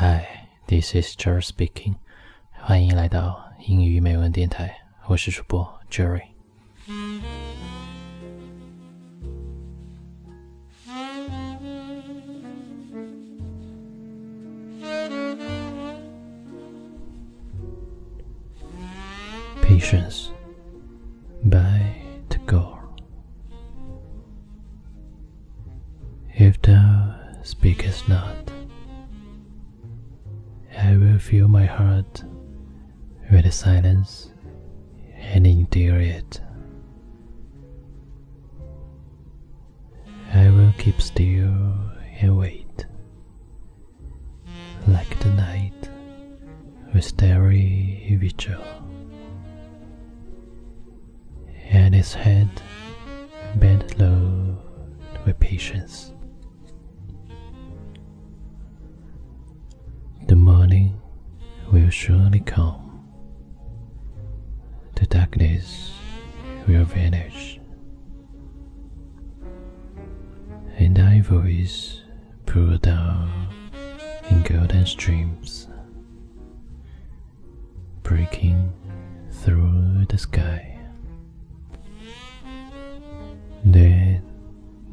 Hi, this is Jerry speaking. 欢迎来到英语美文电台，我是主播 Jerry。Patience by Tagore. If thou speakest not, I fill my heart with silence and endure it. I will keep still and wait, like the night with starry vigil, and his head bent low with patience. The morning will surely come. The darkness will vanish. And thy voice pour down in golden streams, breaking through the sky. Then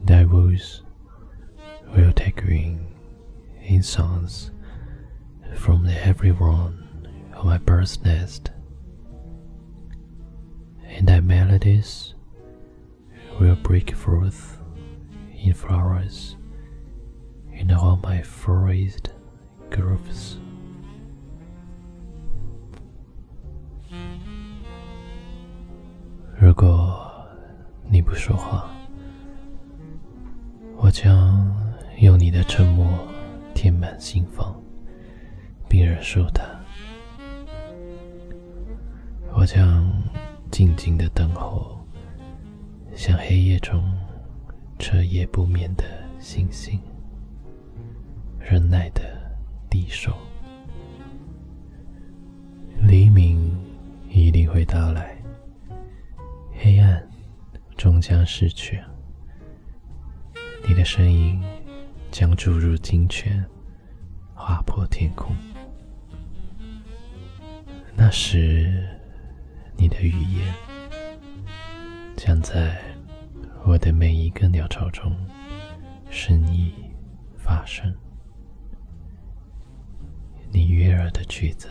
thy voice will take wing in songs from the every one of my bird's nest, and thy melodies will break forth in flowers in all my forest groves. 如果你不说话，我将用你的沉默填满心房。 并忍受它。我将静静的等候，像黑夜中彻夜不眠的星星，忍耐的低首。黎明一定会到来，黑暗终将逝去。你的声音将注入金泉，划破天空。那时，你的语言将在我的每一个鸟巢中深意发生。你悦耳的句子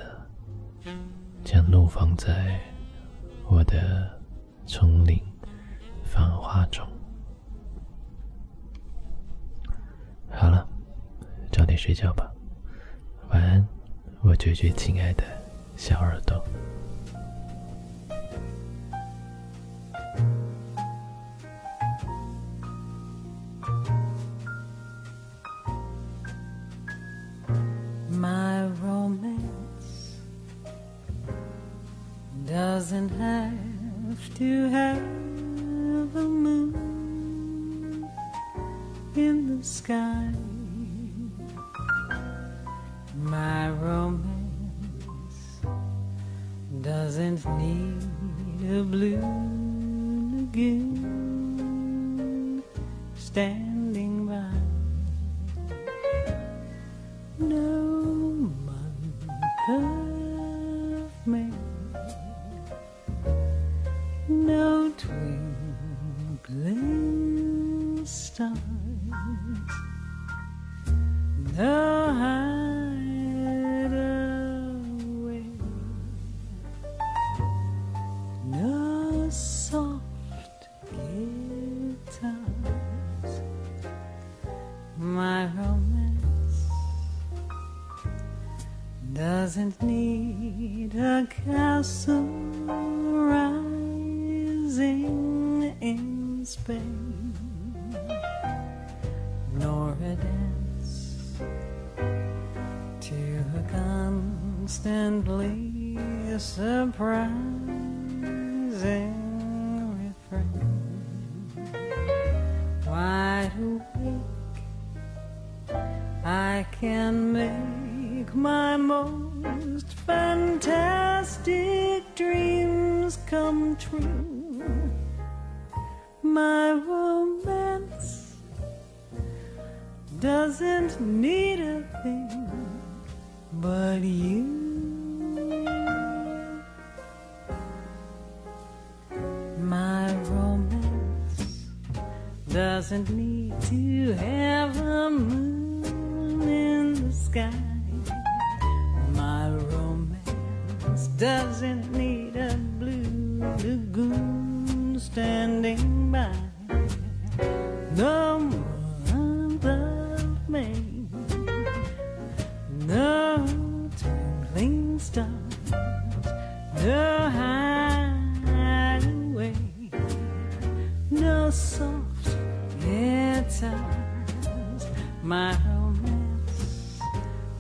将怒放在我的丛林繁花中。好了，早点睡觉吧，晚安，我最最亲爱的。小耳朵。My romance doesn't have to have a moon in the sky. Doesn't need a blue lagoon standing by. No month of May, no twinkling stars, no hideaway, doesn't need a castle rising in Spain, nor a dance to a constantly surprising refrain. Wide awake, I can make my most fantastic dreams come true. My romance doesn't need a thing but you. My romance doesn't need to have a moon in the sky. Doesn't need a blue lagoon standing by. No of May, no twinkling stars, no hideaway, no soft guitars. My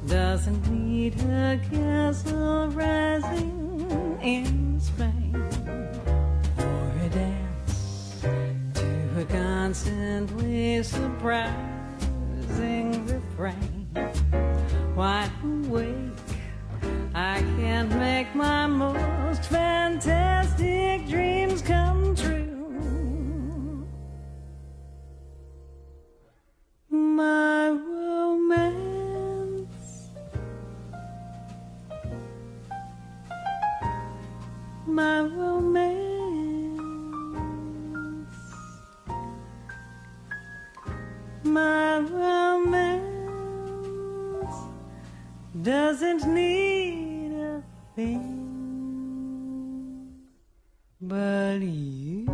doesn't need a castle rising in Spain or a dance to a constantly surprising my romance, my romance doesn't need a thing but you.